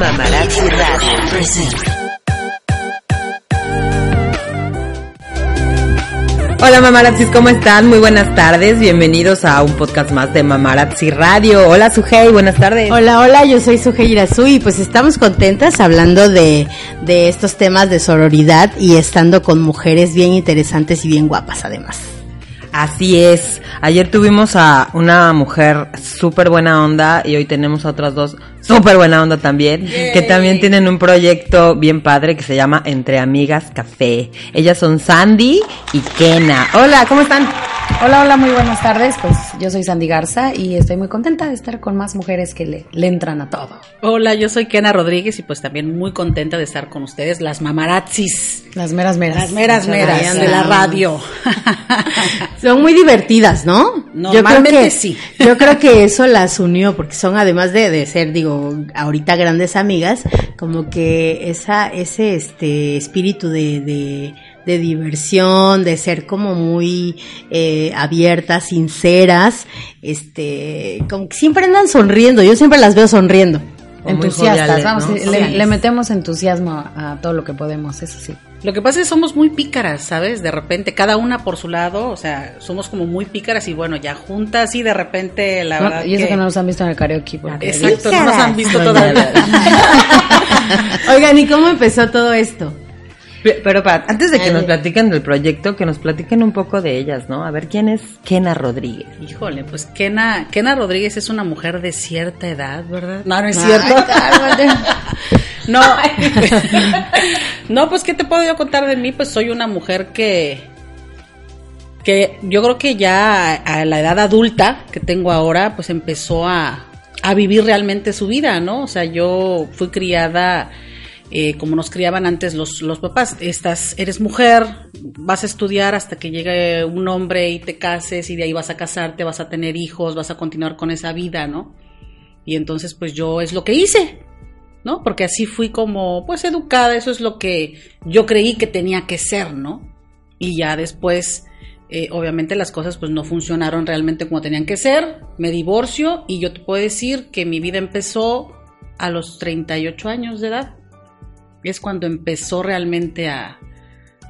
Mamarazzi Radio presenta. Hola mamarazzis, ¿cómo están? Muy buenas tardes, bienvenidos a un podcast más de Mamarazzi Radio. Hola Sujei, buenas tardes. Hola, hola, yo soy Sujei Irazu y pues estamos contentas hablando de, de estos temas de sororidad y estando con mujeres bien interesantes y bien guapas además. Así es, ayer tuvimos a una mujer súper buena onda y hoy tenemos a otras dos súper buena onda también, que también tienen un proyecto bien padre que se llama Entre Amigas Café. Ellas son Sandy y Kena. Hola, ¿cómo están? Hola, hola, muy buenas tardes. Pues yo soy Sandy Garza y estoy muy contenta de estar con más mujeres que le, le entran a todo. Hola, yo soy Kena Rodríguez y pues también muy contenta de estar con ustedes, las mamarazzis. Las meras meras. Las meras meras gracias. de la radio. Son muy divertidas, ¿no? Normalmente yo creo que, sí. Yo creo que eso las unió, porque son además de, de ser, digo, ahorita grandes amigas, como que esa, ese este espíritu de, de, de diversión, de ser como muy eh, abiertas, sinceras, este, como que siempre andan sonriendo, yo siempre las veo sonriendo. Entusiastas, joviales, vamos, ¿no? le, metemos entusiasmo a, todo lo que podemos, eso sí. Lo que pasa es que somos muy pícaras, ¿sabes? De repente, cada una por su lado, o sea, somos como muy pícaras y bueno, ya juntas y de repente, la No, verdad. y eso que... que no nos han visto en el karaoke. porque- Exacto, no nos han visto todavía. Oigan, ¿y cómo empezó todo esto? Pe- Pero para, antes de que Ay. nos platiquen del proyecto, que nos platiquen un poco de ellas, ¿no? A ver, ¿quién es Kena Rodríguez? Híjole, pues Kena, Kena Rodríguez es una mujer de cierta edad, ¿verdad? No, no es Ay, cierto. No, no, pues qué te puedo yo contar de mí, pues soy una mujer que, que yo creo que ya a la edad adulta que tengo ahora, pues empezó a, a vivir realmente su vida, ¿no? O sea, yo fui criada eh, como nos criaban antes los, los papás. Estás, eres mujer, vas a estudiar hasta que llegue un hombre y te cases y de ahí vas a casarte, vas a tener hijos, vas a continuar con esa vida, ¿no? Y entonces, pues yo es lo que hice, ¿no? Porque así fui como, pues educada, eso es lo que yo creí que tenía que ser, ¿no? Y ya después, eh, obviamente las cosas pues no funcionaron realmente como tenían que ser, me divorcio y yo te puedo decir que mi vida empezó a los 38 años de edad. Es cuando empezó realmente a,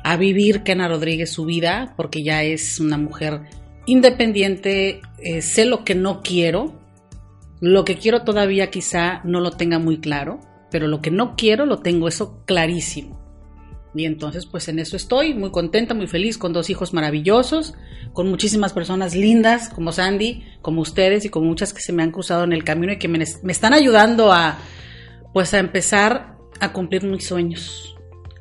a vivir Kena Rodríguez su vida, porque ya es una mujer independiente, eh, sé lo que no quiero, lo que quiero todavía quizá no lo tenga muy claro, pero lo que no quiero lo tengo eso clarísimo. Y entonces pues en eso estoy, muy contenta, muy feliz, con dos hijos maravillosos, con muchísimas personas lindas como Sandy, como ustedes y con muchas que se me han cruzado en el camino y que me, me están ayudando a pues a empezar a cumplir mis sueños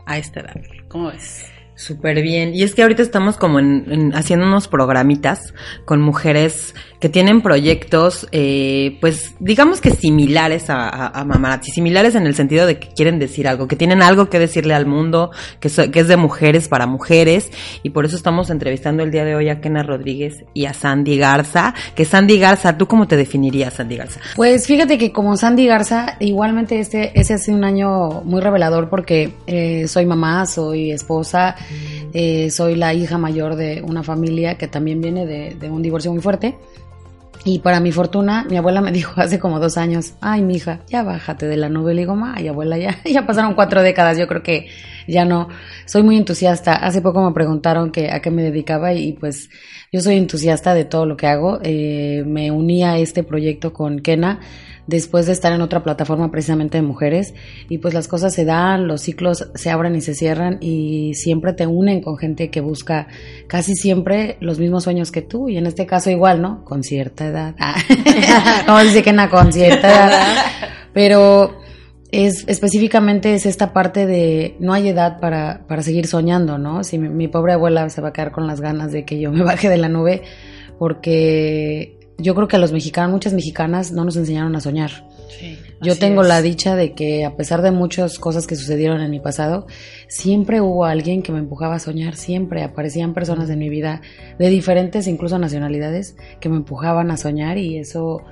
a esta edad. ¿Cómo ves? Súper bien. Y es que ahorita estamos como en, en haciendo unos programitas con mujeres que tienen proyectos, eh, pues digamos que similares a, a, a similares en el sentido de que quieren decir algo, que tienen algo que decirle al mundo, que, so- que es de mujeres para mujeres. Y por eso estamos entrevistando el día de hoy a Kena Rodríguez y a Sandy Garza. Que Sandy Garza, ¿tú cómo te definirías, Sandy Garza? Pues fíjate que como Sandy Garza, igualmente este, ese ha sido un año muy revelador porque eh, soy mamá, soy esposa, eh, soy la hija mayor de una familia que también viene de, un divorcio muy fuerte. Y para mi fortuna, mi abuela me dijo hace como dos años, ay, mija, ya bájate de la nube. Le digo, ay, abuela, ya, ya pasaron cuatro décadas, yo creo que ya no. Soy muy entusiasta. Hace poco me preguntaron que, a qué me dedicaba y, pues yo soy entusiasta de todo lo que hago. Eh, me uní a este proyecto con Kena después de estar en otra plataforma precisamente de mujeres y pues las cosas se dan, los ciclos se abren y se cierran y siempre te unen con gente que busca casi siempre los mismos sueños que tú y en este caso igual, ¿no? Con cierta edad. Ah, Como dice Kena, con cierta edad. Pero es específicamente es esta parte de no hay edad para, para seguir soñando, ¿no? Si mi pobre abuela se va a quedar con las ganas de que yo me baje de la nube porque yo creo que a los mexicanos, muchas mexicanas no nos enseñaron a soñar. Yo tengo es. la dicha de que a pesar de muchas cosas que sucedieron en mi pasado, siempre hubo alguien que me empujaba a soñar, siempre aparecían personas en mi vida de diferentes incluso nacionalidades que me empujaban a soñar y eso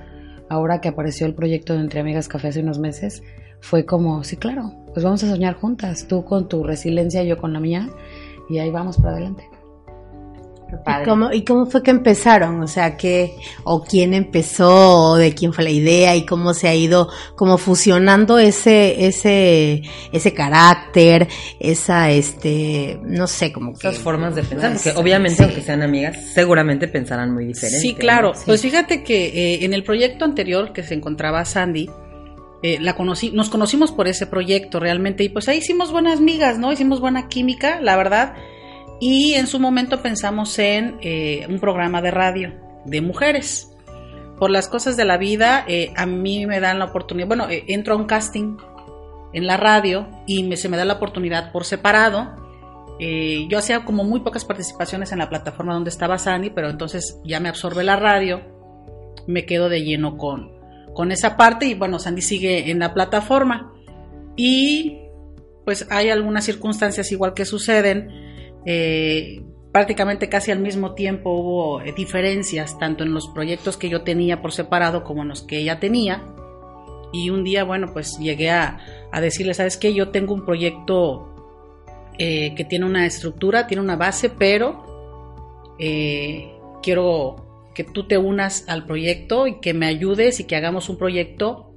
ahora que apareció el proyecto de Entre Amigas Café hace unos meses fue como, sí, claro, pues vamos a soñar juntas, tú con tu resiliencia, yo con la mía y ahí vamos para adelante. ¿Y cómo, ¿Y cómo fue que empezaron? O sea, ¿qué, o quién empezó, o de quién fue la idea, y cómo se ha ido como fusionando ese, ese, ese carácter, esa, este, no sé, como que... Esas formas de pensar, porque obviamente, aunque sean amigas, seguramente pensarán muy diferente. Sí, claro. Pues fíjate que eh, en el proyecto anterior que se encontraba Sandy, eh, la conocí, nos conocimos por ese proyecto realmente, y pues ahí hicimos buenas migas, ¿no? Hicimos buena química, la verdad y en su momento pensamos en eh, un programa de radio de mujeres. Por las cosas de la vida, eh, a mí me dan la oportunidad, bueno, eh, entro a un casting en la radio y me, se me da la oportunidad por separado. yo hacía como muy pocas participaciones en la plataforma donde estaba Sandy, pero entonces ya me absorbe la radio, me quedo de lleno con, con esa parte y bueno, Sandy sigue en la plataforma. Y pues hay algunas circunstancias igual que suceden eh, prácticamente casi al mismo tiempo hubo eh, diferencias tanto en los proyectos que yo tenía por separado como en los que ella tenía. Y un día, bueno, pues llegué a, decirle, ¿sabes qué? Yo tengo un proyecto eh, que tiene una estructura, tiene una base, pero quiero que tú te unas al proyecto y que me ayudes y que hagamos un proyecto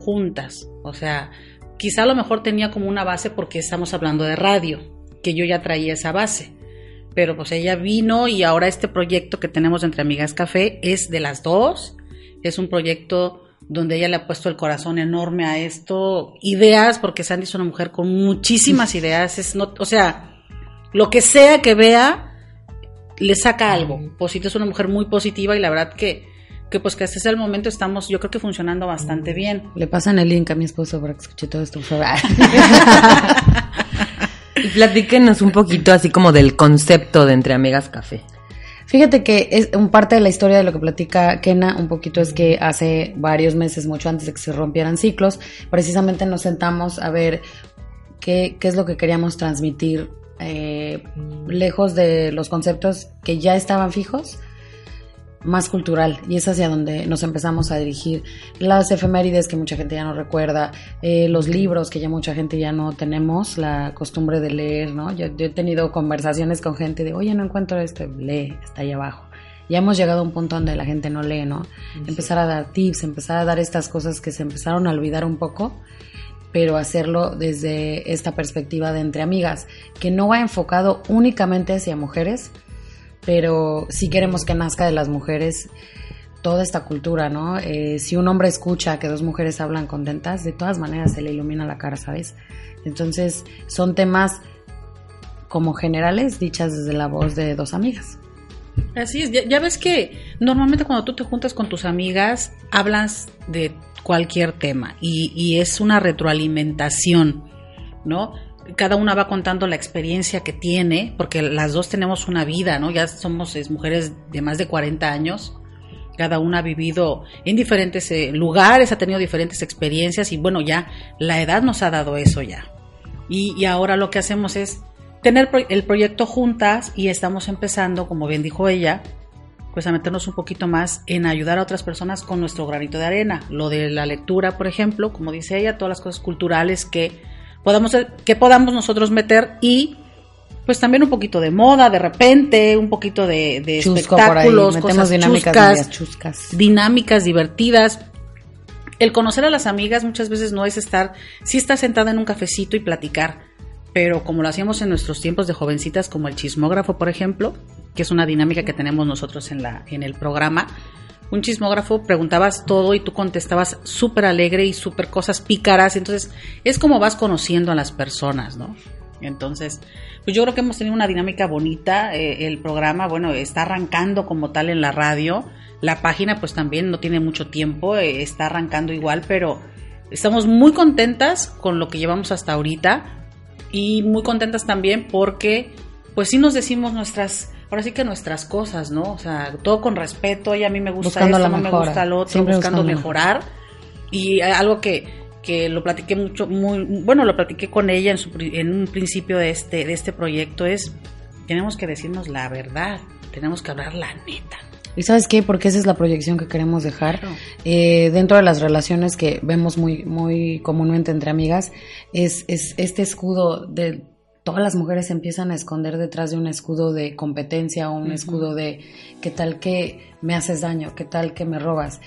juntas. O sea, quizá a lo mejor tenía como una base porque estamos hablando de radio que yo ya traía esa base. Pero pues ella vino y ahora este proyecto que tenemos entre Amigas Café es de las dos. Es un proyecto donde ella le ha puesto el corazón enorme a esto. Ideas, porque Sandy es una mujer con muchísimas ideas. Es no, o sea, lo que sea que vea, le saca algo. Posito es una mujer muy positiva y la verdad que, que pues que este es el momento estamos, yo creo que funcionando bastante bien. Le pasan el link a mi esposo para que escuche todo esto. Y platíquenos un poquito así como del concepto de Entre Amigas Café. Fíjate que es parte de la historia de lo que platica Kena un poquito es que hace varios meses, mucho antes de que se rompieran ciclos, precisamente nos sentamos a ver qué, qué es lo que queríamos transmitir eh, lejos de los conceptos que ya estaban fijos más cultural y es hacia donde nos empezamos a dirigir. Las efemérides que mucha gente ya no recuerda, eh, los libros que ya mucha gente ya no tenemos la costumbre de leer, ¿no? Yo, he tenido conversaciones con gente de, oye, no encuentro esto, lee, está ahí abajo. Ya hemos llegado a un punto donde la gente no lee, ¿no? Empezar a dar tips, empezar a dar estas cosas que se empezaron a olvidar un poco, pero hacerlo desde esta perspectiva de entre amigas, que no va enfocado únicamente hacia mujeres, pero sí queremos que nazca de las mujeres toda esta cultura, ¿no? Eh, si un hombre escucha que dos mujeres hablan contentas, de todas maneras se le ilumina la cara, ¿sabes? Entonces son temas como generales dichas desde la voz de dos amigas. Así es, ya, ves que normalmente cuando tú te juntas con tus amigas hablas de cualquier tema y, y es una retroalimentación, ¿no? Cada una va contando la experiencia que tiene, porque las dos tenemos una vida, ¿no? Ya somos mujeres de más de 40 años, cada una ha vivido en diferentes eh, lugares, ha tenido diferentes experiencias y bueno, ya la edad nos ha dado eso ya. Y, ahora lo que hacemos es tener el proyecto juntas y estamos empezando, como bien dijo ella, pues a meternos un poquito más en ayudar a otras personas con nuestro granito de arena. Lo de la lectura, por ejemplo, como dice ella, todas las cosas culturales que podamos, que podamos nosotros meter y pues también un poquito de moda de repente, un poquito de, de espectáculos, cosas dinámicas, chuscas, dinámicas divertidas. El conocer a las amigas muchas veces no es estar, sí estar sentada en un cafecito y platicar, pero como lo hacíamos en nuestros tiempos de jovencitas, como el chismógrafo, por ejemplo, que es una dinámica que tenemos nosotros en, la, en el programa, un chismógrafo, preguntabas todo y tú contestabas súper alegre y súper cosas pícaras. Entonces, es como vas conociendo a las personas, ¿no? Entonces, pues yo creo que hemos tenido una dinámica bonita. Eh, el programa, bueno, está arrancando como tal en la radio. La página, pues también no tiene mucho tiempo, eh, está arrancando igual, pero estamos muy contentas con lo que llevamos hasta ahorita y muy contentas también porque, pues sí nos decimos nuestras ahora sí que nuestras cosas, ¿no? O sea, todo con respeto, y a mí me gusta esto, no me gusta lo otro, buscando mejorar. Y algo que, que lo platiqué mucho, muy, bueno, lo platiqué con ella en, su, en un principio de este, de este proyecto, es, tenemos que decirnos la verdad, tenemos que hablar la neta. ¿Y sabes qué? Porque esa es la proyección que queremos dejar. Eh, dentro de las relaciones que vemos muy, muy comúnmente entre amigas, es, es este escudo de todas las mujeres se empiezan a esconder detrás de un escudo de competencia o un escudo de qué tal que me haces daño, qué tal que me robas.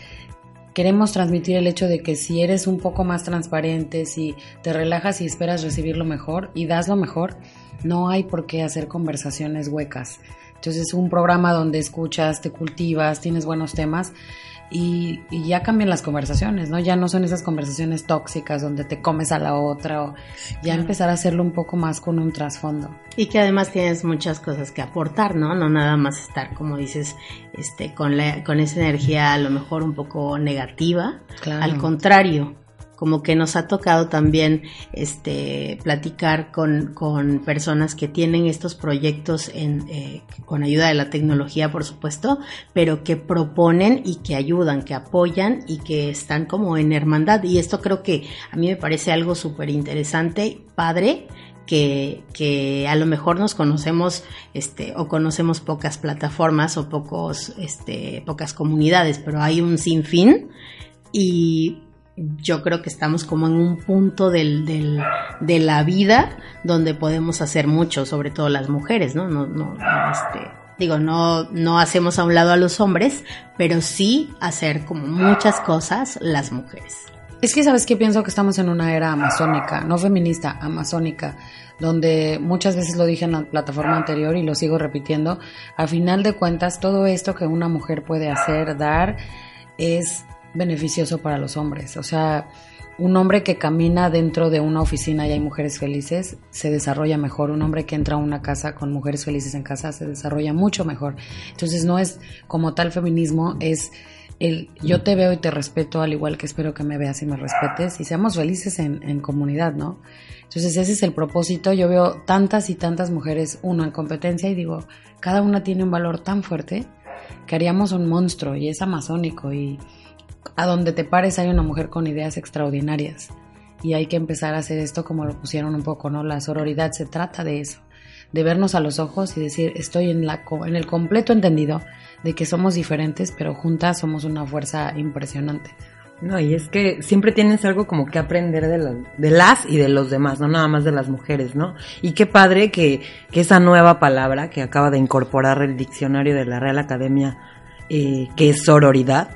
Queremos transmitir el hecho de que si eres un poco más transparente, si te relajas y esperas recibir lo mejor y das lo mejor, no hay por qué hacer conversaciones huecas. Entonces es un programa donde escuchas, te cultivas, tienes buenos temas y, y, ya cambian las conversaciones, ¿no? Ya no son esas conversaciones tóxicas donde te comes a la otra o ya empezar a hacerlo un poco más con un trasfondo. Y que además tienes muchas cosas que aportar, ¿no? No nada más estar, como dices, este, con, la, con esa energía a lo mejor un poco negativa. Claro. Al contrario, como que nos ha tocado también este platicar con, con personas que tienen estos proyectos eh, con ayuda de la tecnología por supuesto pero que proponen y que ayudan que apoyan y que están como en hermandad. Y esto creo que a mí me parece algo súper interesante padre que, que, a lo mejor nos conocemos este o conocemos pocas plataformas o pocos este pocas comunidades pero hay un sinfín. Y yo creo que estamos como en un punto del, del, de la vida donde podemos hacer mucho, sobre todo las mujeres, ¿no? No, no, este, digo, no, no hacemos a un lado a los hombres, pero sí hacer como muchas cosas las mujeres. Es que sabes que pienso que estamos en una era amazónica, no feminista, amazónica, donde muchas veces lo dije en la plataforma anterior y lo sigo repitiendo, a final de cuentas todo esto que una mujer puede hacer, dar, es beneficioso para los hombres. O sea, un hombre que camina dentro de una oficina y hay mujeres felices se desarrolla mejor. Un hombre que entra a una casa con mujeres felices en casa se desarrolla mucho mejor. Entonces no es como tal feminismo, es el yo te veo y te respeto al igual que espero que me veas y me respetes y seamos felices en, en comunidad, ¿no? Entonces ese es el propósito. Yo veo tantas y tantas mujeres, uno en competencia y digo, cada una tiene un valor tan fuerte que haríamos un monstruo y es amazónico y a donde te pares hay una mujer con ideas extraordinarias y hay que empezar a hacer esto como lo pusieron un poco, ¿no? La sororidad se trata de eso, de vernos a los ojos y decir, estoy en, la, en el completo entendido de que somos diferentes, pero juntas somos una fuerza impresionante. No, y es que siempre tienes algo como que aprender de, la, de las y de los demás, no nada más de las mujeres, ¿no? Y qué padre que, que esa nueva palabra que acaba de incorporar el diccionario de la Real Academia, eh, que es sororidad,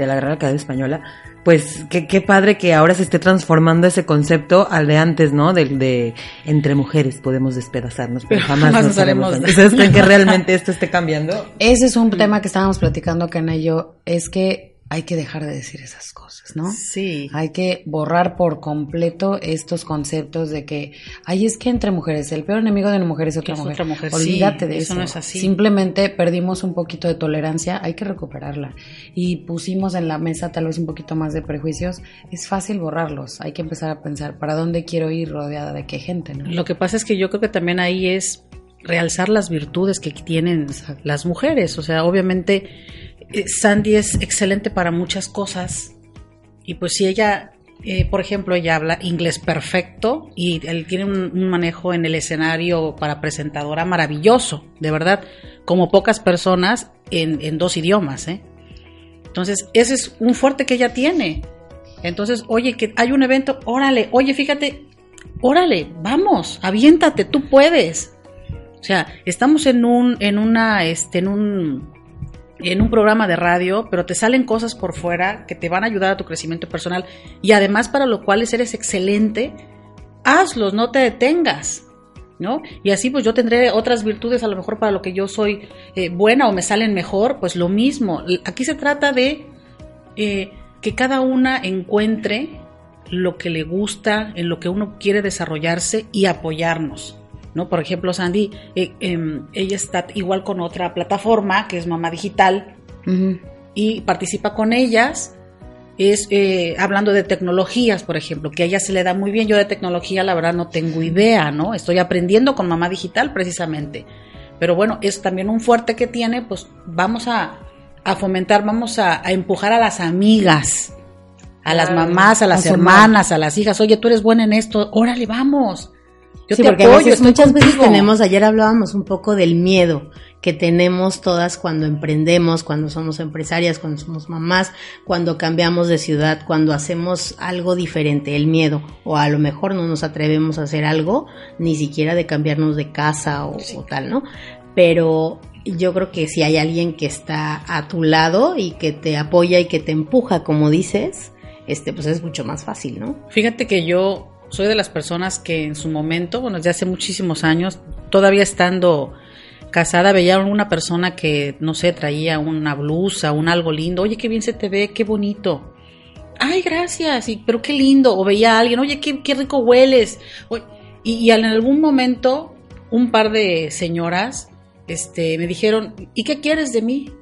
de la Real Academia Española, pues qué, qué padre que ahora se esté transformando ese concepto al de antes, ¿no? Del de entre mujeres podemos despedazarnos, pero jamás, Jamás nos haremos. ¿Ustedes creen que realmente esto esté cambiando? Ese es un tema que estábamos platicando acá en ello, es que hay que dejar de decir esas cosas, ¿no? Sí. Hay que borrar por completo estos conceptos de que, ay, es que entre mujeres, el peor enemigo de una mujer es otra, Es mujer. otra mujer, Olvídate sí, de eso eso. no es así. Simplemente perdimos un poquito de tolerancia, hay que recuperarla. Y pusimos en la mesa tal vez un poquito más de prejuicios. Es fácil borrarlos, hay que empezar a pensar, ¿para dónde quiero ir rodeada de qué gente, no? Lo que pasa es que yo creo que también ahí es realzar las virtudes que tienen las mujeres. O sea, obviamente eh, Sandy es excelente para muchas cosas. Y pues si ella, eh, por ejemplo, ella habla inglés perfecto y él tiene un, manejo en el escenario para presentadora maravilloso, de verdad, como pocas personas en, en dos idiomas. ¿eh? Entonces, ese es un fuerte que ella tiene. Entonces, oye, que hay un evento, órale, oye, fíjate, órale, vamos, aviéntate, tú puedes. O sea, estamos en un, en una, este, en un, en un programa de radio, pero te salen cosas por fuera que te van a ayudar a tu crecimiento personal y además para lo cual eres excelente, hazlos, no te detengas. ¿No? Y así pues yo tendré otras virtudes a lo mejor para lo que yo soy eh, buena o me salen mejor, pues lo mismo. Aquí se trata de eh, que cada una encuentre lo que le gusta, en lo que uno quiere desarrollarse y apoyarnos. ¿No? Por ejemplo, Sandy, eh, eh, ella está igual con otra plataforma que es Mamá Digital y participa con ellas. Es eh, hablando de tecnologías, por ejemplo, que a ella se le da muy bien. Yo de tecnología, la verdad, no tengo idea, ¿no? Estoy aprendiendo con Mamá Digital precisamente. Pero bueno, es también un fuerte que tiene, pues vamos a, a fomentar, vamos a, a empujar a las amigas, a las mamás, a las a hermanas, a las hijas. Oye, tú eres buena en esto, órale, vamos. Yo sí, te porque a apoyo, veces, muchas veces tenemos, ayer hablábamos un poco del miedo, que tenemos todas cuando emprendemos, cuando somos empresarias, cuando somos mamás, cuando cambiamos de ciudad, cuando hacemos algo diferente, el miedo, o a lo mejor no nos atrevemos a hacer algo, ni siquiera de cambiarnos de casa o, o tal, ¿no? Pero yo creo que si hay alguien que está a tu lado y que te apoya y que te empuja, como dices, este, pues es mucho más fácil, ¿no? Fíjate que yo soy de las personas que en su momento, bueno, desde hace muchísimos años, todavía estando casada, veía a una persona que, no sé, traía una blusa, un algo lindo, oye, qué bien se te ve, qué bonito. Ay, gracias, y, pero qué lindo. O veía a alguien, oye, qué, qué rico hueles. y, y en algún momento, un par de señoras este, me dijeron, ¿y qué quieres de mí?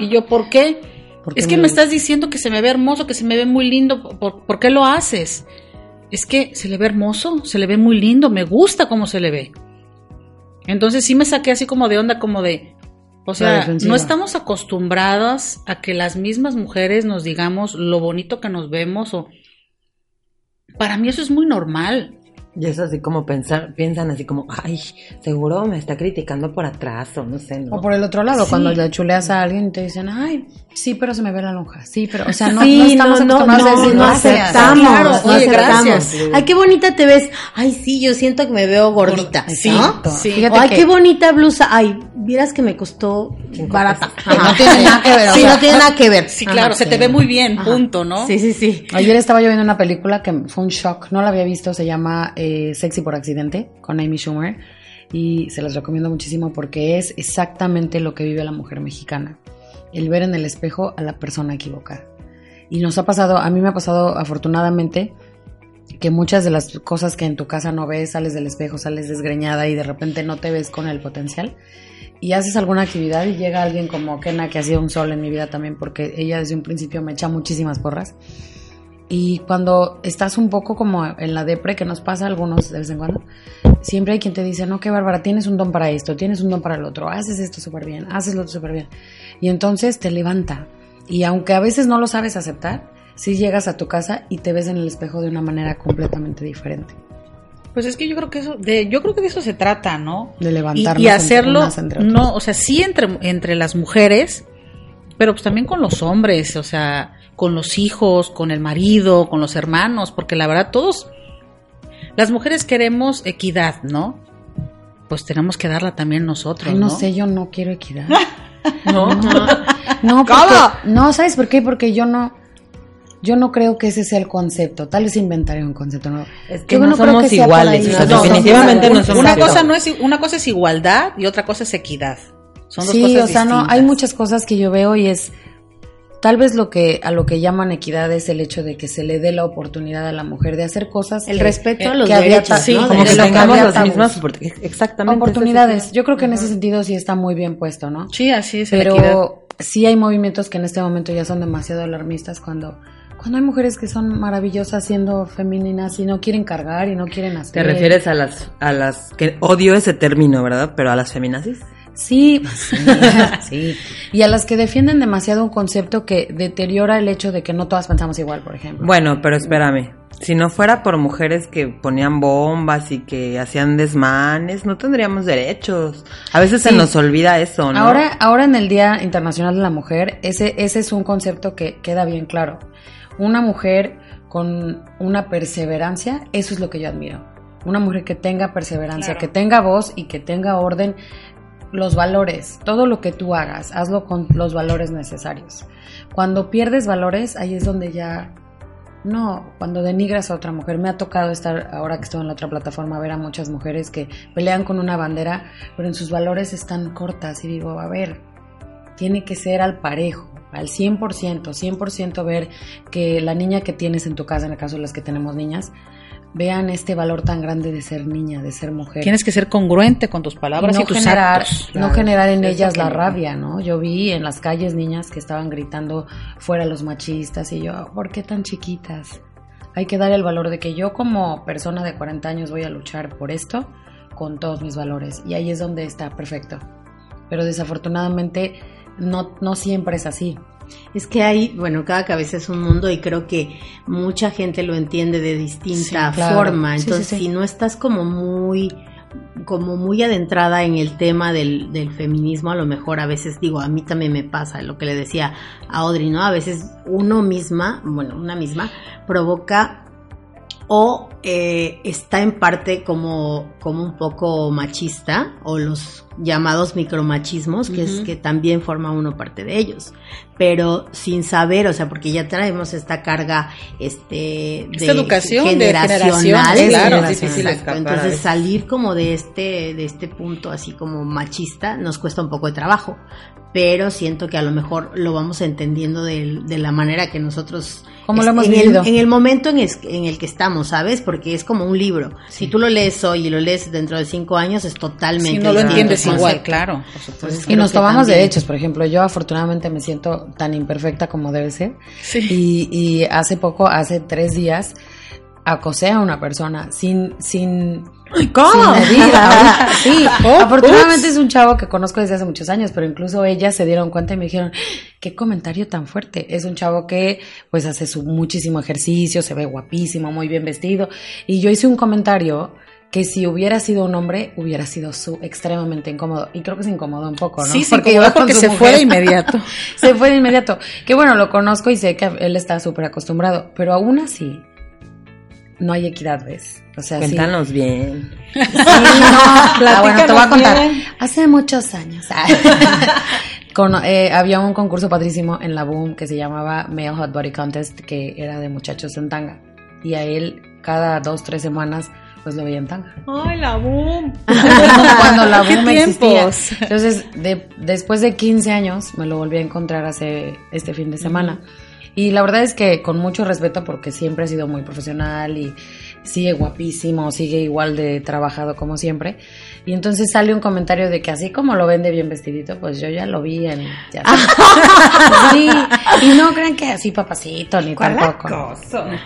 Y yo, ¿por qué? es que me, estás diciendo que se me ve hermoso, que se me ve muy lindo, ¿por, qué lo haces? Es que se le ve hermoso, se le ve muy lindo, me gusta cómo se le ve. Entonces sí me saqué así como de onda, como de, o sea, no estamos acostumbradas a que las mismas mujeres nos digamos lo bonito que nos vemos o... Para mí eso es muy normal. Y es así como pensar, piensan así como, ay, seguro me está criticando por atrás o no sé, ¿no? O por el otro lado, cuando le chuleas a alguien y te dicen, ay, sí, pero se me ve la lonja. Sí, pero, o sea, no, no estamos no, no, decir, no, aceptamos. Claro, oye, gracias. Ay, qué bonita te ves. Ay, sí, yo siento que me veo gordita. Sí, ¿no? sí. ay, qué bonita blusa. Ay, vieras que me costó barata. No tiene nada que ver. Sí, no tiene nada que ver. Sí, claro, se te ve muy bien, punto, ¿no? Sí, sí, sí. Ayer estaba yo viendo una película que fue un shock, no la había visto, se llama eh, Sexy por accidente, con Amy Schumer, y se las recomiendo muchísimo porque es exactamente lo que vive la mujer mexicana, el ver en el espejo a la persona equivocada. Y nos ha pasado, a mí me ha pasado afortunadamente, que muchas de las cosas que en tu casa no ves, sales del espejo, sales desgreñada y de repente no te ves con el potencial y haces alguna actividad y llega alguien como Kena, que ha sido un sol en mi vida también, porque ella desde un principio me echa muchísimas porras. Y cuando estás un poco como en la depre, que nos pasa a algunos de vez en cuando, siempre hay quien te dice, no, qué bárbara, tienes un don para esto, tienes un don para el otro, haces esto súper bien, haces lo otro súper bien. Y entonces te levanta. Y aunque a veces no lo sabes aceptar, si llegas a tu casa y te ves en el espejo de una manera completamente diferente. Pues es que yo creo que eso, de, yo creo que de eso se trata, ¿no? De levantarnos. Y, y hacerlo, no, o sea, sí entre, entre las mujeres, pero pues también con los hombres, o sea, con los hijos, con el marido, con los hermanos, porque la verdad todos, las mujeres queremos equidad, ¿no? Pues tenemos que darla también nosotros. no, sé, yo no quiero equidad. no, no, no, no, ¿sabes por qué? Porque yo no, yo no creo que ese sea el concepto. Tal vez inventaré un concepto nuevo. Es que no, somos iguales. definitivamente no, somos una cosa no es una cosa es igualdad y otra cosa es equidad. Son dos sí, o sea, no, hay muchas cosas que yo veo y es tal vez lo que a lo que llaman equidad es el hecho de que se le dé la oportunidad a la mujer de hacer cosas. El respeto a los derechos, sí, como que tengamos las mismas exactamente oportunidades. Yo creo que en ese sentido sí está muy bien puesto, ¿no? Sí, así es. Pero sí hay movimientos que en este momento ya son demasiado alarmistas cuando cuando hay mujeres que son maravillosas siendo femeninas y no quieren cargar y no quieren hacer. Te refieres a las, a las que odio ese término, ¿verdad? Pero a las feminazis. Sí, sí, Y a las que defienden demasiado un concepto que deteriora el hecho de que no todas pensamos igual, por ejemplo. Bueno, pero espérame. Si no fuera por mujeres que ponían bombas y que hacían desmanes, no tendríamos derechos. A veces se nos olvida eso, ¿no? Ahora, ahora en el Día Internacional de la Mujer, ese, ese es un concepto que queda bien claro una mujer con una perseverancia, eso es lo que yo admiro. Una mujer que tenga perseverancia, que tenga voz y que tenga orden, los valores, todo lo que tú hagas, hazlo con los valores necesarios. Cuando pierdes valores, ahí es donde ya no, cuando denigras a otra mujer. Me ha tocado estar, ahora que estoy en la otra plataforma, ver a muchas mujeres que pelean con una bandera, pero en sus valores están cortas. Y digo, a ver, tiene que ser al parejo al 100%, 100% ver que la niña que tienes en tu casa, en el caso de las que tenemos niñas, vean este valor tan grande de ser niña, de ser mujer. Tienes que ser congruente con tus palabras y, no tus generar, actos. No generar en ellas la rabia, ¿no? Yo vi en las calles niñas que estaban gritando fuera los machistas y yo, ¿por qué tan chiquitas? Hay que dar el valor de que yo como persona de 40 años voy a luchar por esto con todos mis valores y ahí es donde está perfecto. Pero desafortunadamente no, no siempre es así. Es que hay, bueno, cada cabeza es un mundo y creo que mucha gente lo entiende de distinta forma. Entonces, si no estás como muy como muy adentrada en el tema del, del feminismo, a lo mejor a veces digo, a mí también me pasa lo que le decía a Audrey, ¿no? A veces uno misma, bueno, una misma, provoca o eh, está en parte como, como un poco machista o los llamados micromachismos, que es que también forma uno parte de ellos, pero sin saber, o sea, porque ya traemos esta carga este Esta educación de generacional, generaciones, claro, es difícil escapar Entonces salir como de este de este punto así como machista nos cuesta un poco de trabajo, pero siento que a lo mejor lo vamos entendiendo de, de la manera que nosotros Como lo hemos en vivido. El, en el momento en, es- en el que estamos, ¿sabes? Porque es como un libro. Si tú lo lees hoy y lo lees dentro de cinco años es totalmente Si no lo entiendes el igual, concepto. claro. Entonces, Y nos tomamos también- derechos, por ejemplo, yo afortunadamente me siento tan imperfecta como debe ser. Sí. Y, y hace poco, hace tres días, acosé a una persona sin, sin, ¿Cómo? sin medir. Ahorita, sí, Oh, afortunadamente es un chavo que conozco desde hace muchos años, pero incluso ellas se dieron cuenta y me dijeron, qué comentario tan fuerte. Es un chavo que pues hace su muchísimo ejercicio, se ve guapísimo, muy bien vestido. Y yo hice un comentario que si hubiera sido un hombre, hubiera sido su extremadamente incómodo. Y creo que se incomodó un poco, ¿no? Sí, sí, porque, porque se fue de mujer. inmediato. se fue de inmediato. Que bueno, lo conozco y sé que él está súper acostumbrado, pero aún así no hay equidad, ¿ves? O sea, sí. Cuéntanos bien. Sí, no. Ah, bueno, te voy a contar. bien. Hace muchos años ah, con- eh, había un concurso padrísimo en la Boom que se llamaba Male Hot Body Contest, que era de muchachos en tanga. Y a él, cada dos, tres semanas, pues lo veía en tanga. Ay, la boom. cuando la ¿Qué boom existía. Entonces, de- después de 15 años, me lo volví a encontrar hace este fin de semana. Y la verdad es que con mucho respeto, porque siempre ha sido muy profesional y sigue guapísimo, sigue igual de trabajado como siempre. Y entonces sale un comentario de que así como lo vende bien vestidito, pues yo ya lo vi en... ya sí, y no crean que así papacito, ni tampoco.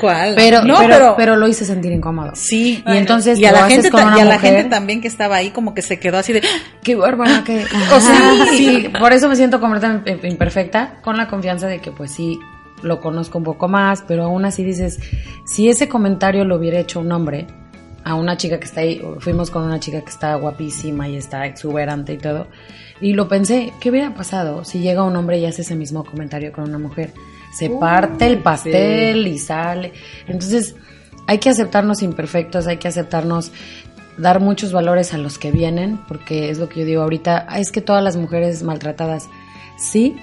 ¿Cuál? Pero, no, pero, pero, lo hice sentir incómodo. Sí, Y entonces y a la gente y a la gente también que estaba ahí como que se quedó así de Qué bárbara que... O sea, sí, sí, por eso me siento completamente imperfecta, con la confianza de que pues sí, lo conozco un poco más, pero aún así dices, si ese comentario lo hubiera hecho un hombre, a una chica que está ahí, fuimos con una chica que está guapísima y está exuberante y todo, y lo pensé, ¿qué hubiera pasado si llega un hombre y hace ese mismo comentario con una mujer? Se parte el pastel y sale. Entonces, hay que aceptarnos imperfectos, hay que aceptarnos dar muchos valores a los que vienen, porque es lo que yo digo ahorita, "Ah, es que todas las mujeres maltratadas, sí,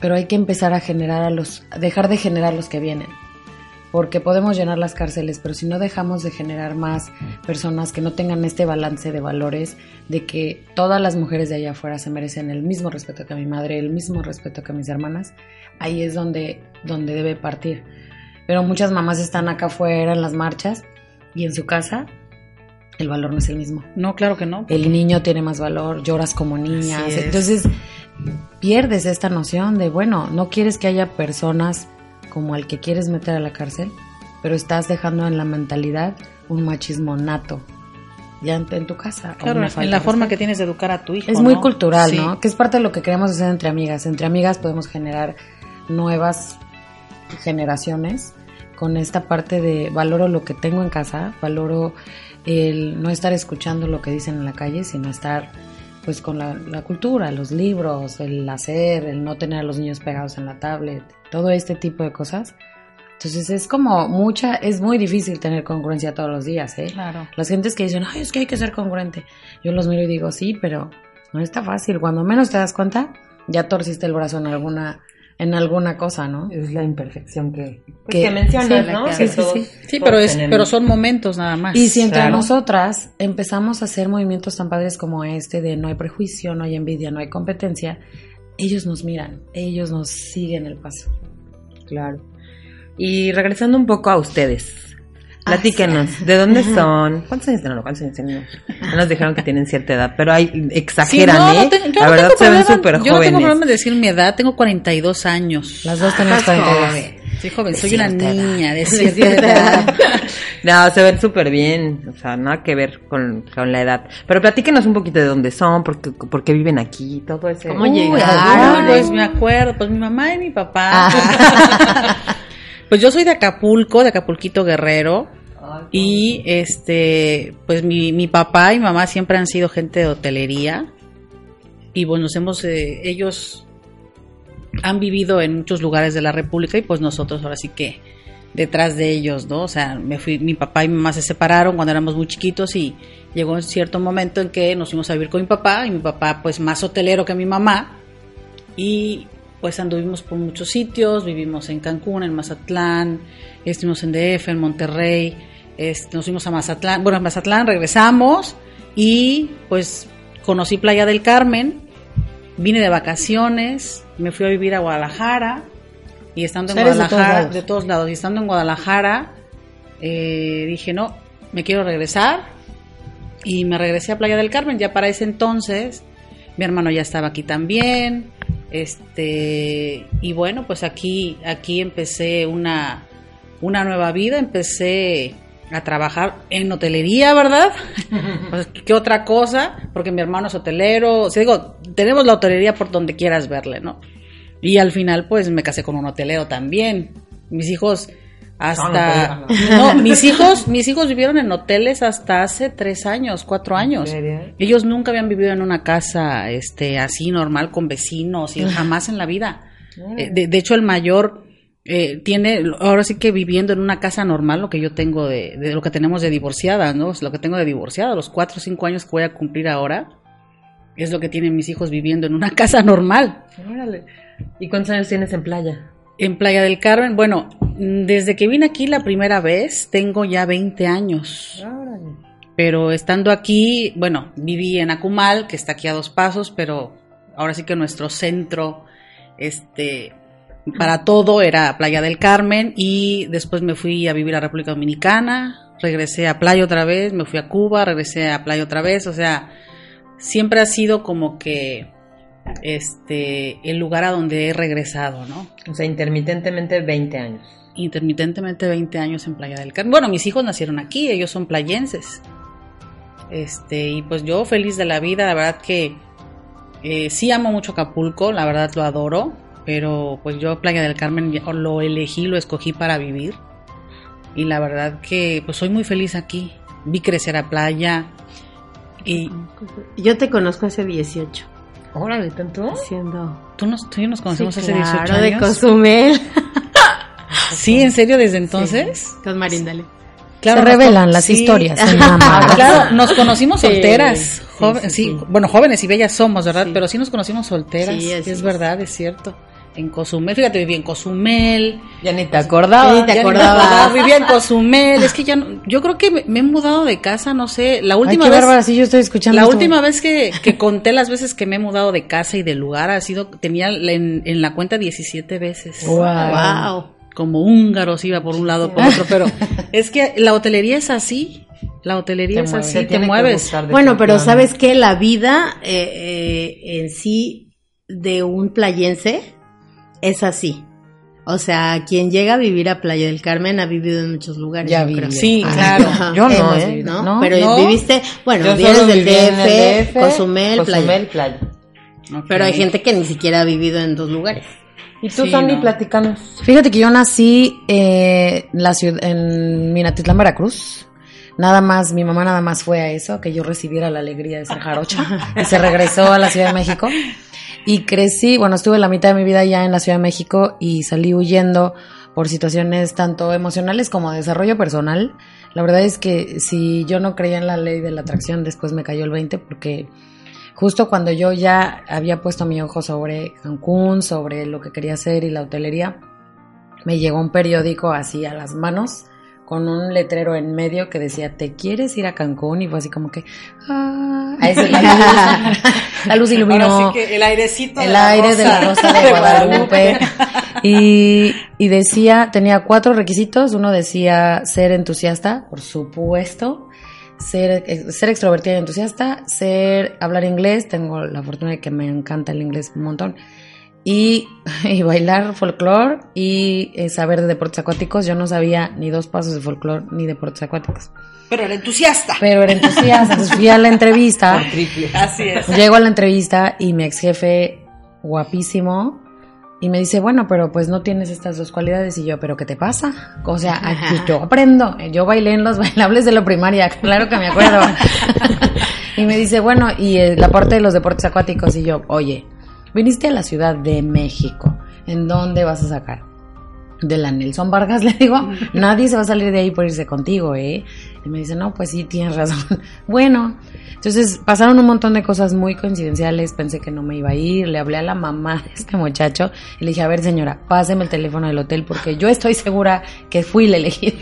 pero hay que empezar a generar a los, a dejar de generar los que vienen. Porque podemos llenar las cárceles, pero si no dejamos de generar más personas que no tengan este balance de valores, de que todas las mujeres de allá afuera se merecen el mismo respeto que mi madre, el mismo respeto que mis hermanas, ahí es donde, donde debe partir. Pero muchas mamás están acá afuera en las marchas y en su casa el valor no es el mismo. No, claro que no. El niño tiene más valor, lloras como niña. Entonces pierdes esta noción de, bueno, no quieres que haya personas como al que quieres meter a la cárcel, pero estás dejando en la mentalidad un machismo nato ya en, en tu casa. Claro, en la forma que tienes de educar a tu hijo. Es muy ¿no? cultural, Sí. ¿no? Que es parte de lo que queremos hacer entre amigas. Entre amigas podemos generar nuevas generaciones con esta parte de valoro lo que tengo en casa, valoro el no estar escuchando lo que dicen en la calle, sino estar pues con la, la cultura, los libros, el hacer, el no tener a los niños pegados en la tablet, todo este tipo de cosas. Entonces es como mucha, es muy difícil tener congruencia todos los días, ¿eh? Claro. Las gentes que dicen, ay, es que hay que ser congruente. Yo los miro y digo, sí, pero no está fácil. Cuando menos te das cuenta, ya torciste el brazo en alguna, en alguna cosa, ¿no? Es la imperfección que, pues, Que- que mencionas, sí, ¿no? sí, Que sí, todos- sí. Sí, pero es, tenemos. pero son momentos nada más. Y si entre Claro. nosotras empezamos a hacer movimientos tan padres como este de no hay prejuicio, no hay envidia, no hay competencia, ellos nos miran, ellos nos siguen el paso. Claro. Y regresando un poco a ustedes. Ah, Platíquenos, ¿de dónde son? ¿Cuántos años tienen? ¿Cuántos años tienen? No nos dijeron que tienen cierta edad, pero hay, Sí, exageran, no, no ¿eh? te- yo La no verdad se ven súper Yo no tengo jóvenes. problema de decir mi edad, tengo 42 años. Las dos tenemos Estás 42. joven. Sí, joven, De soy una edad. niña de cierta edad. No, se ven súper bien, o sea, nada que ver con, con la edad. Pero platíquenos un poquito de dónde son, por qué, por qué viven aquí, todo ese... ¿Cómo llegaron? Pues me acuerdo, pues mi mamá y mi papá. Ah. pues yo soy de Acapulco, de Acapulquito Guerrero. Y este, pues mi, mi papá y mamá siempre han sido gente de hotelería. Y bueno, nos hemos, eh, ellos han vivido en muchos lugares de la República y pues nosotros ahora sí que detrás de ellos, ¿no? O sea, me fui, mi papá y mi mamá se separaron cuando éramos muy chiquitos y llegó un cierto momento en que nos fuimos a vivir con mi papá y mi papá pues más hotelero que mi mamá y pues anduvimos por muchos sitios, vivimos en Cancún, en Mazatlán, estuvimos en DF, en Monterrey, nos fuimos a Mazatlán, bueno, a Mazatlán regresamos y pues conocí Playa del Carmen, vine de vacaciones, me fui a vivir a Guadalajara y estando en Eres de todos Guadalajara, de todos lados, y estando en Guadalajara, eh, dije, no, me quiero regresar y me regresé a Playa del Carmen, ya para ese entonces mi hermano ya estaba aquí también, este, y bueno, pues aquí, aquí empecé una, una nueva vida, empecé a trabajar en hotelería, ¿verdad? Pues, ¿Qué otra cosa? Porque mi hermano es hotelero, o sea, digo, tenemos la hotelería por donde quieras verle, ¿no? Y al final, pues me casé con un hotelero también. Mis hijos hasta no, mis hijos, mis hijos vivieron en hoteles hasta hace tres años, cuatro años. Ellos nunca habían vivido en una casa, este, así normal con vecinos y jamás en la vida. Eh, De, de hecho, el mayor eh, tiene, ahora sí que viviendo en una casa normal, lo que yo tengo de, de lo que tenemos de divorciada, ¿no? Es lo que tengo de divorciada, los cuatro o cinco años que voy a cumplir ahora, es lo que tienen mis hijos viviendo en una casa normal. Órale. ¿Y cuántos años tienes en playa? En Playa del Carmen, bueno, mm, desde que vine aquí la primera vez, tengo ya 20 años. Pero estando aquí, bueno, viví en Acumal, que está aquí a dos pasos, pero ahora sí que nuestro centro, este, para todo era Playa del Carmen y después me fui a vivir a República Dominicana, regresé a Playa otra vez, me fui a Cuba, regresé a Playa otra vez, o sea, siempre ha sido como que este el lugar a donde he regresado, ¿no? O sea, intermitentemente 20 años. intermitentemente 20 años en Playa del Carmen. Bueno, mis hijos nacieron aquí, ellos son playenses. Este, y pues yo feliz de la vida, la verdad que eh, sí amo mucho Acapulco, la verdad lo adoro, pero pues yo Playa del Carmen ya lo elegí, lo escogí para vivir. Y la verdad que pues soy muy feliz aquí. Vi crecer a playa y Yo te conozco hace 18, Órale, ¿tanto? siendo... tú nos, tú y yo nos conocemos Sí, hace 18 claro, de años. Cozumel. Sí, en serio, desde entonces. Con Marindale. Se nos revelan las sí. historias en claro, nos conocimos Sí, solteras. sí, joven- sí, sí, sí. bueno, jóvenes y bellas somos, ¿verdad? Sí. Pero sí nos conocimos solteras. Sí, es, es. verdad, es cierto. En Cozumel, fíjate, viví en Cozumel. Ya ni te acordabas. Ya ni te acordaba, Vivía en Cozumel. Es que ya no- yo creo que me, me he mudado de casa, no sé. La Ay, última qué vez. bárbara, sí, yo estoy escuchando. La esto. última vez que, que conté las veces que me he mudado de casa y de lugar ha sido, tenía en, en la cuenta 17 veces. Wow. Wow. Como húngaros iba por un lado por otro, pero es que la hotelería es así. La hotelería Te es mueve, así, te te, mueves. Bueno, pero. ¿sabes qué? La vida eh, eh, en sí de un playense es así. O sea, quien llega a vivir a Playa del Carmen ha vivido en muchos lugares. Ya vivió. Sí, Ah, claro. Yo no, ¿eh? vivido, No. Pero ¿No? viviste, bueno, Yo vienes del el DF, Cozumel, Playa. Cozumel, playa. Ok. Pero hay gente que ni siquiera ha vivido en dos lugares. ¿Y tú, Sí, Sandy, no. platicanos? Fíjate que yo nací eh, en la ciudad, en Minatitlán, Veracruz. Nada más, mi mamá nada más fue a eso, que yo recibiera la alegría de ser jarocha. y se regresó a la Ciudad de México. Y crecí, bueno, estuve la mitad de mi vida ya en la Ciudad de México y salí huyendo por situaciones tanto emocionales como de desarrollo personal. La verdad es que si yo no creía en la ley de la atracción, después me cayó el 20 porque justo cuando yo ya había puesto mi ojo sobre Cancún, sobre lo que quería hacer y la hotelería, me llegó un periódico así a las manos con un letrero en medio que decía, ¿te quieres ir a Cancún? Y fue así como que, ah, a ese la luz, la luz iluminó Ahora sí que el airecito el aire de la rosa de Guadalupe. Y, y decía, tenía cuatro requisitos. Uno decía ser entusiasta, por supuesto. Ser, eh, ser extrovertida y entusiasta. Ser, hablar inglés. Tengo la fortuna de que me encanta el inglés un montón. Y, y bailar folclore y eh, saber de deportes acuáticos. Yo no sabía ni dos pasos de folclore ni deportes acuáticos. Pero era entusiasta. Pero era entusiasta. Entonces fui a la entrevista. Triple. Así es. Llego a la entrevista y mi ex jefe, guapísimo, Y me dice, bueno, pero pues no tienes estas dos cualidades. Y yo, ¿pero qué te pasa? O sea, pues yo aprendo. Yo bailé en los bailables de la primaria, claro que me acuerdo. y me dice, bueno, y eh, la parte de los deportes acuáticos. Y yo, oye, viniste a la Ciudad de México. ¿En dónde vas a sacar? De la Nelson Vargas, le digo, nadie se va a salir de ahí por irse contigo, ¿eh? Y me dice, no, pues sí, tienes razón. bueno, entonces pasaron un montón de cosas muy coincidenciales, pensé que no me iba a ir, le hablé a la mamá de este muchacho y le dije, a ver señora, páseme el teléfono del hotel porque yo estoy segura que fui la elegida.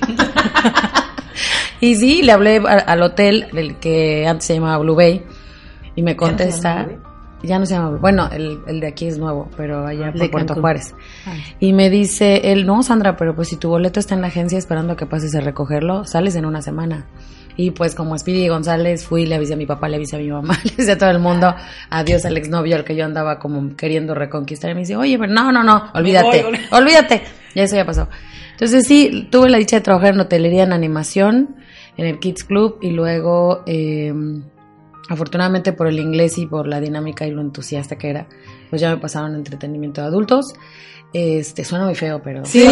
y sí, le hablé al hotel, el que antes se llamaba Blue Bay, y me contesta... Ya no se llama, bueno, el, el de aquí es nuevo, pero allá por de Puerto Cancún. Juárez. Y me dice él, no, Sandra, pero pues si tu boleto está en la agencia esperando a que pases a recogerlo, sales en una semana. Y pues como Speedy González, fui, le avisé a mi papá, le avisé a mi mamá, le avisé a todo el mundo, adiós al exnovio al que yo andaba como queriendo reconquistar. Y me dice, oye, pero no, no, no, olvídate, voy, olvídate. Ya eso ya pasó. Entonces sí, tuve la dicha de trabajar en hotelería, en animación, en el Kids Club y luego... Eh, afortunadamente por el inglés y por la dinámica y lo entusiasta que era, pues ya me pasaron a entretenimiento de adultos. Este, suena muy feo, pero... Sí.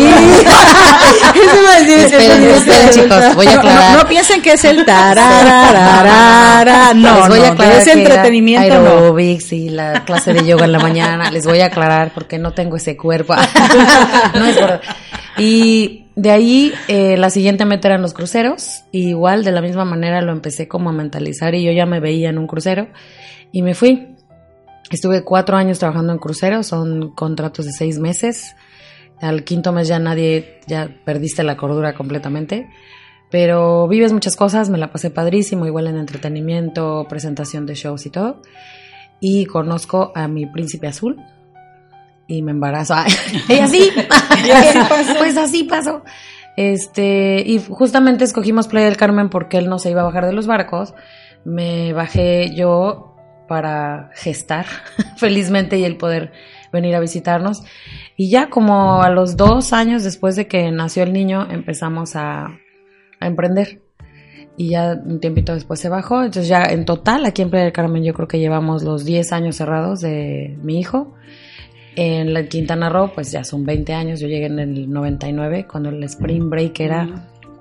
Esperen, esperen, chicos, voy a No, aclarar. no, no piensen que es el tararararara. No, les voy no, a aclarar es que entretenimiento, no. aerobics y la clase de yoga en la mañana. Les voy a aclarar porque no tengo ese cuerpo. no es por- Y de ahí, eh, la siguiente meta eran los cruceros. Igual, de la misma manera, lo empecé como a mentalizar y yo ya me veía en un crucero. Y me fui. Estuve cuatro años trabajando en cruceros, son contratos de seis meses. Al quinto mes ya nadie, ya perdiste la cordura completamente. Pero vives muchas cosas, me la pasé padrísimo, igual en entretenimiento, presentación de shows y todo. Y conozco a mi príncipe azul y me embarazo. y así, pues así pasó. Este, y justamente escogimos Playa del Carmen porque él no se iba a bajar de los barcos. Me bajé yo para gestar felizmente y el poder venir a visitarnos. Y ya como a los dos años después de que nació el niño empezamos a, a emprender. Y ya un tiempito después se bajó. Entonces ya en total aquí en Playa del Carmen yo creo que llevamos los 10 años cerrados de mi hijo. En la Quintana Roo pues ya son 20 años. Yo llegué en el 99 cuando el Spring Break era...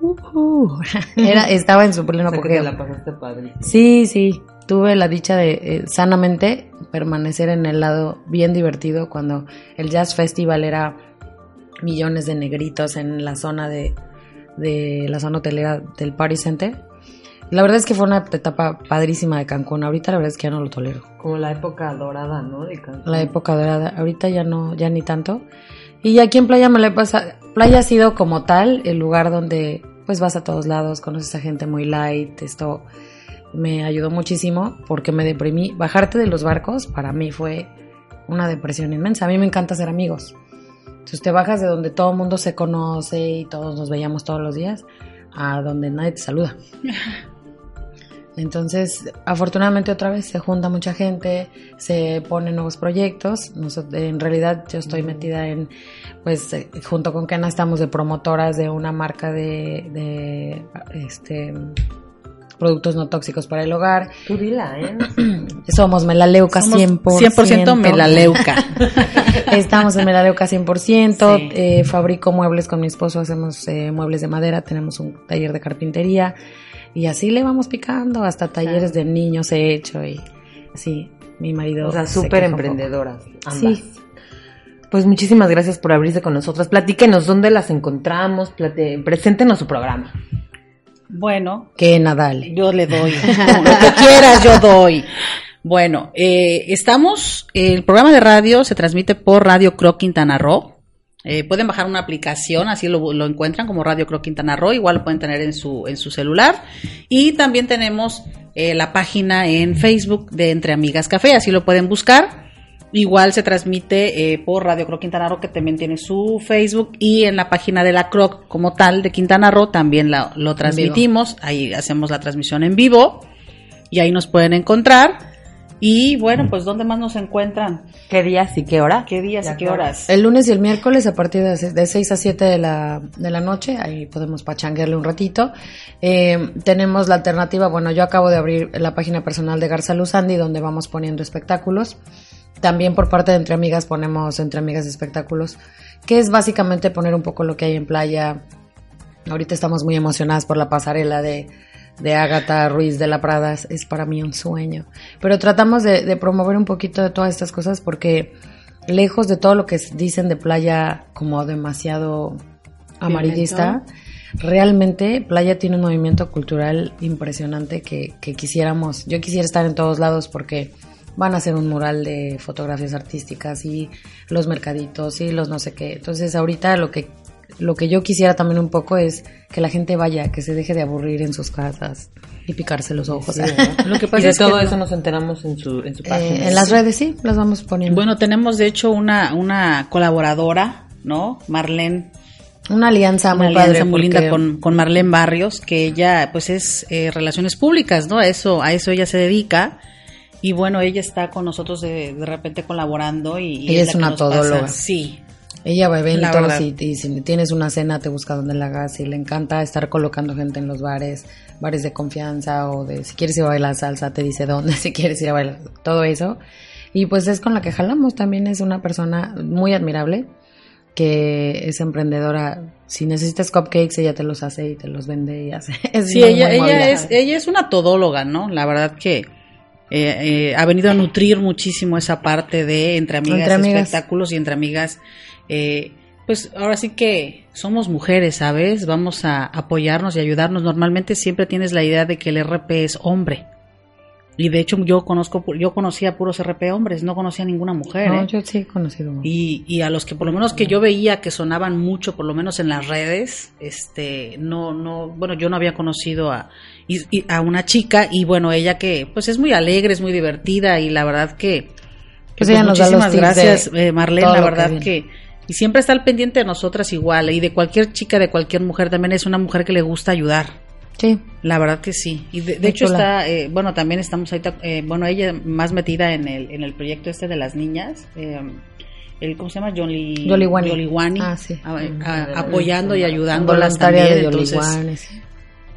uh, era estaba en su pleno O sea, apogeo. te la pasaste padre. Sí, sí. Tuve la dicha de eh, sanamente permanecer en el lado bien divertido cuando el Jazz Festival era millones de negritos en la zona de, de la zona hotelera del Party Center. La verdad es que fue una etapa padrísima de Cancún. Ahorita la verdad es que ya no lo tolero. Como la época dorada, ¿no? De Cancún. La época dorada. Ahorita ya no, ya ni tanto. Y aquí en Playa me la he pasado. Playa ha sido como tal el lugar donde pues vas a todos lados, conoces a gente muy light. Esto me ayudó muchísimo porque me deprimí. Bajarte de los barcos para mí fue una depresión inmensa. A mí me encanta ser amigos. Entonces te bajas de donde todo el mundo se conoce y todos nos veíamos todos los días a donde nadie te saluda. Entonces, afortunadamente otra vez se junta mucha gente, se ponen nuevos proyectos. En realidad yo estoy metida en, pues, eh, junto con Kena estamos de promotoras de una marca de, de este, productos no tóxicos para el hogar. Tú dila, ¿eh? Somos Melaleuca Somos 100%. 100% melaleuca. Estamos en Melaleuca 100%. Sí. eh, fabrico muebles con mi esposo, hacemos eh, muebles de madera, tenemos un taller de carpintería. Y así le vamos picando, hasta talleres de niños he hecho. Y sí, mi marido. O sea, se súper emprendedoras. ambas. Sí. Pues muchísimas gracias por abrirse con nosotras. Platíquenos dónde las encontramos, plate- preséntenos su programa. Bueno, Que Nadal. Yo le doy. Lo que quieras, yo doy. Bueno, eh, estamos, el programa de radio se transmite por Radio Croc Quintana Roo. Eh, pueden bajar una aplicación, así lo, lo encuentran como Radio Croc Quintana Roo, igual lo pueden tener en su, en su celular. Y también tenemos eh, la página en Facebook de Entre Amigas Café, así lo pueden buscar. Igual se transmite eh, por Radio Croc Quintana Roo, que también tiene su Facebook, y en la página de la Croc como tal de Quintana Roo también la- lo transmitimos. Ahí hacemos la transmisión en vivo y ahí nos pueden encontrar. Y bueno, pues ¿dónde más nos encuentran? ¿Qué días y qué hora? ¿Qué días y qué horas? El lunes y el miércoles a partir de 6 a 7 de la, de la noche, ahí podemos pachanguearle un ratito. Eh, tenemos la alternativa, bueno, yo acabo de abrir la página personal de Garza Luzandi donde vamos poniendo espectáculos. También por parte de Entre Amigas ponemos Entre Amigas Espectáculos, que es básicamente poner un poco lo que hay en playa. Ahorita estamos muy emocionadas por la pasarela de, de Ágata Ruiz de la Prada, es para mí un sueño. Pero tratamos de, de promover un poquito de todas estas cosas porque lejos de todo lo que dicen de playa como demasiado amarillista, realmente Playa tiene un movimiento cultural impresionante que, que quisiéramos, yo quisiera estar en todos lados porque van a hacer un mural de fotografías artísticas y los mercaditos y los no sé qué. Entonces ahorita lo que lo que yo quisiera también un poco es que la gente vaya, que se deje de aburrir en sus casas y picarse los ojos. Lo que pasa y de todo eso nos enteramos en su, en su página. Eh, en las redes sí, las vamos poniendo. Bueno, tenemos de hecho una, una colaboradora, ¿no? Marlene una alianza muy padre muy linda con, con Marlene Barrios, que ella pues es eh, relaciones públicas, ¿no? A eso, a eso ella se dedica. Y bueno, ella está con nosotros de, de repente colaborando y... Ella es, una todóloga. Sí. Ella va a eventos y, y, si tienes una cena te busca donde la hagas y le encanta estar colocando gente en los bares, bares de confianza o de si quieres ir a bailar salsa te dice dónde, si quieres ir a bailar, todo eso. Y pues es con la que jalamos, también es una persona muy admirable que es emprendedora. Si necesitas cupcakes, ella te los hace y te los vende y hace. Es sí, ella, ella, es, ella es una todóloga, ¿no? La verdad que eh, eh, ha venido a nutrir muchísimo esa parte de entre amigas, espectáculos y entre amigas. Eh, pues ahora sí que somos mujeres, ¿sabes? Vamos a apoyarnos y ayudarnos. Normalmente siempre tienes la idea de que el RP es hombre. Y de hecho yo conozco, yo conocía puros RP hombres, no conocía ninguna mujer. No, ¿eh? yo sí he conocido. Y, y a los que por lo menos que yo veía que sonaban mucho, por lo menos en las redes, este, no, no, bueno, yo no había conocido a, a una chica y bueno, ella que pues es muy alegre, es muy divertida y la verdad que, pues, pues muchísimas gracias eh, Marlene, la verdad que, y siempre está al pendiente de nosotras igual y de cualquier chica, de cualquier mujer, también es una mujer que le gusta ayudar. Sí. La verdad que sí. Y de, hecho está, eh, bueno, también estamos ahorita, eh, bueno, ella más metida en el, en el proyecto este de las niñas. Eh, el, ¿Cómo se llama? Jolly, Yoliwani. Ah, sí. apoyando y ayudándolas también. De entonces,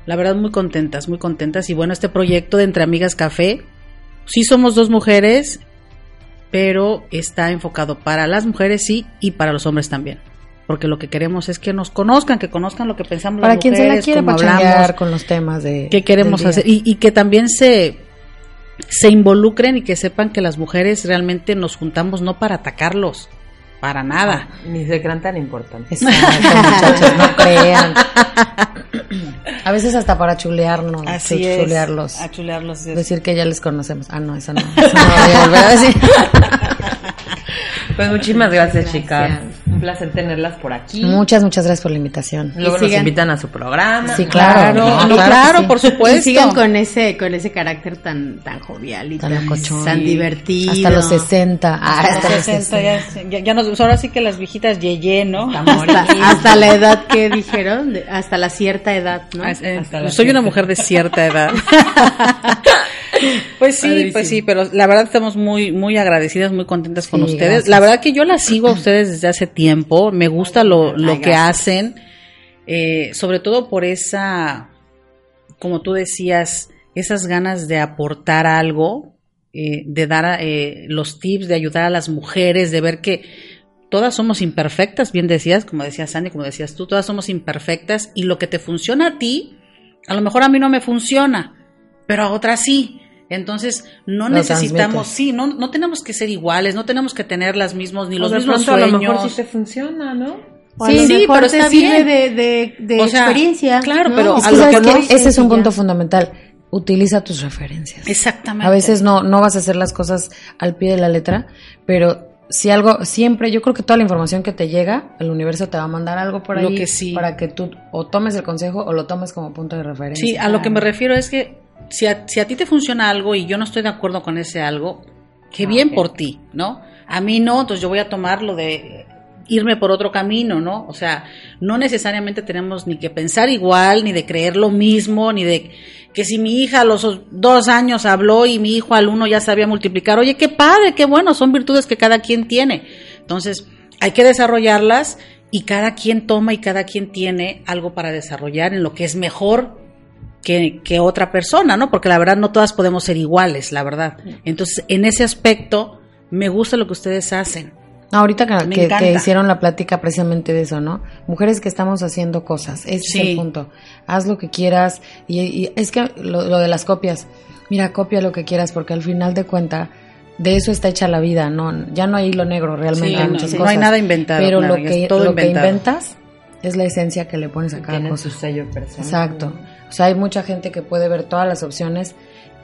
la verdad, muy contentas, muy contentas. Y bueno, este proyecto de Entre Amigas Café, sí somos dos mujeres, pero está enfocado para las mujeres sí y para los hombres también porque lo que queremos es que nos conozcan, que conozcan lo que pensamos para las quien mujeres, se la quiere hablamos, con los temas de qué queremos hacer y, que también se se involucren y que sepan que las mujeres realmente nos juntamos no para atacarlos, para nada. ni se crean tan importantes. Exacto, muchachos, no crean. A veces hasta para chulearnos, Así chulearlos. a chulearlos. Decir que ya les conocemos. Ah, no, eso no. Eso no voy a volver a decir. Pues muchísimas gracias, chicas. Un placer tenerlas por aquí. Muchas, muchas gracias por la invitación. Luego nos invitan a su programa. Sí, claro. Claro, claro, por supuesto. Y sigan con ese, con ese carácter tan, tan jovial y tan, tan, divertido. Hasta los 60. hasta, los 60, Ya, ya, nos, ahora sí que las viejitas yeye, ¿no? Hasta, hasta, la edad que dijeron, hasta la cierta edad, ¿no? Eh, soy una mujer de cierta edad. Pues sí, pues sí, pero la verdad estamos muy, muy agradecidas, muy contentas con ustedes. La verdad que yo las sigo a ustedes desde hace tiempo, me gusta lo, lo que hacen, eh, sobre todo por esa, como tú decías, esas ganas de aportar algo, eh, de dar eh, los tips, de ayudar a las mujeres, de ver que todas somos imperfectas, bien decías, como decías Sandy, como decías tú, todas somos imperfectas y lo que te funciona a ti, a lo mejor a mí no me funciona, pero a otras sí. Entonces, no necesitamos, sí, no, no tenemos que ser iguales, no tenemos que tener las mismas, ni los mismos sueños. A lo mejor sí te funciona, ¿no? sí, sí, pero está bien. de, de, de experiencia. Claro, pero a lo que ese es un punto fundamental. Utiliza tus referencias. Exactamente. A veces no, no vas a hacer las cosas al pie de la letra, pero si algo, siempre, yo creo que toda la información que te llega, el universo te va a mandar algo por ahí lo que sí. para que tú o tomes el consejo o lo tomes como punto de referencia. Sí, a lo que me refiero es que si a, si a ti te funciona algo y yo no estoy de acuerdo con ese algo, qué ah, bien por ti, ¿no? A mí no, entonces yo voy a tomar lo de irme por otro camino, ¿no? O sea, no necesariamente tenemos ni que pensar igual, ni de creer lo mismo, ni de que si mi hija a los dos años habló y mi hijo al uno ya sabía multiplicar, oye, qué padre, qué bueno, son virtudes que cada quien tiene. Entonces, hay que desarrollarlas y cada quien toma y cada quien tiene algo para desarrollar en lo que es mejor que, que, otra persona, ¿no? Porque la verdad no todas podemos ser iguales, la verdad. Entonces, en ese aspecto, me gusta lo que ustedes hacen. No, ahorita que, que- hicieron la plática precisamente de eso, ¿no? Mujeres que estamos haciendo cosas, ese es el punto. Haz lo que quieras y, y es que lo, lo de las copias, mira, copia lo que quieras porque al final de cuenta de eso está hecha la vida, no, ya no hay hilo negro realmente, Sí, hay no, muchas no cosas. hay nada inventado, Pero claro, lo que, todo lo que inventas es la esencia que le pones a cada Tiene cosa. su sello personal. Exacto. O sea, hay mucha gente que puede ver todas las opciones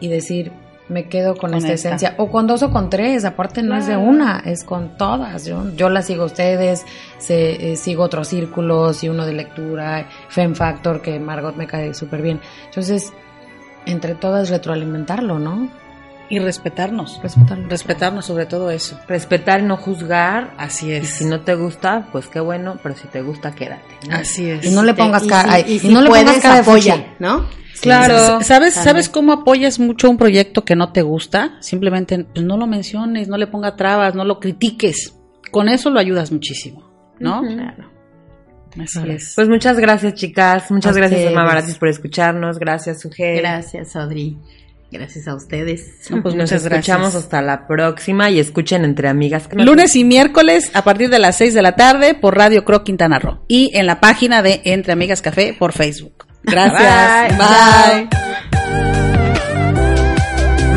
y decir, me quedo con, Con esta, esta. esencia. O con dos o con tres, aparte no es de una, es con todas. Yo, yo las sigo a ustedes, se, eh, sigo otros círculos y uno de lectura, Fem Factor, que Margot me cae súper bien. Entonces, entre todas retroalimentarlo, ¿no? Y respetarnos. Respetarlo. Respetarnos sobre todo eso. Respetar y no juzgar. Así Y es. si no te gusta, pues qué bueno, pero si te gusta, quédate. ¿no? Así es. Y no le pongas y cara, si- y no le pongas puedes, cara apoya. ¿no? Claro, ¿sabes, también. ¿sabes cómo apoyas mucho un proyecto que no te gusta? Simplemente pues, no lo menciones, no le ponga trabas, no lo critiques. Con eso lo ayudas muchísimo, ¿no? Claro. Así es. Pues muchas gracias, chicas. Muchas A gracias, ustedes. Mamaratis, por escucharnos. Gracias, Sujei. Gracias, Audrey. Gracias a ustedes. No, pues Nos muchas escuchamos gracias. hasta la próxima y escuchen entre amigas. no- Lunes y miércoles a partir de las 6 de la tarde por Radio Croc Quintana Roo y en la página de Entre Amigas Café por Facebook. Gracias. Bye. Bye.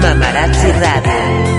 Mamarazzi Radio.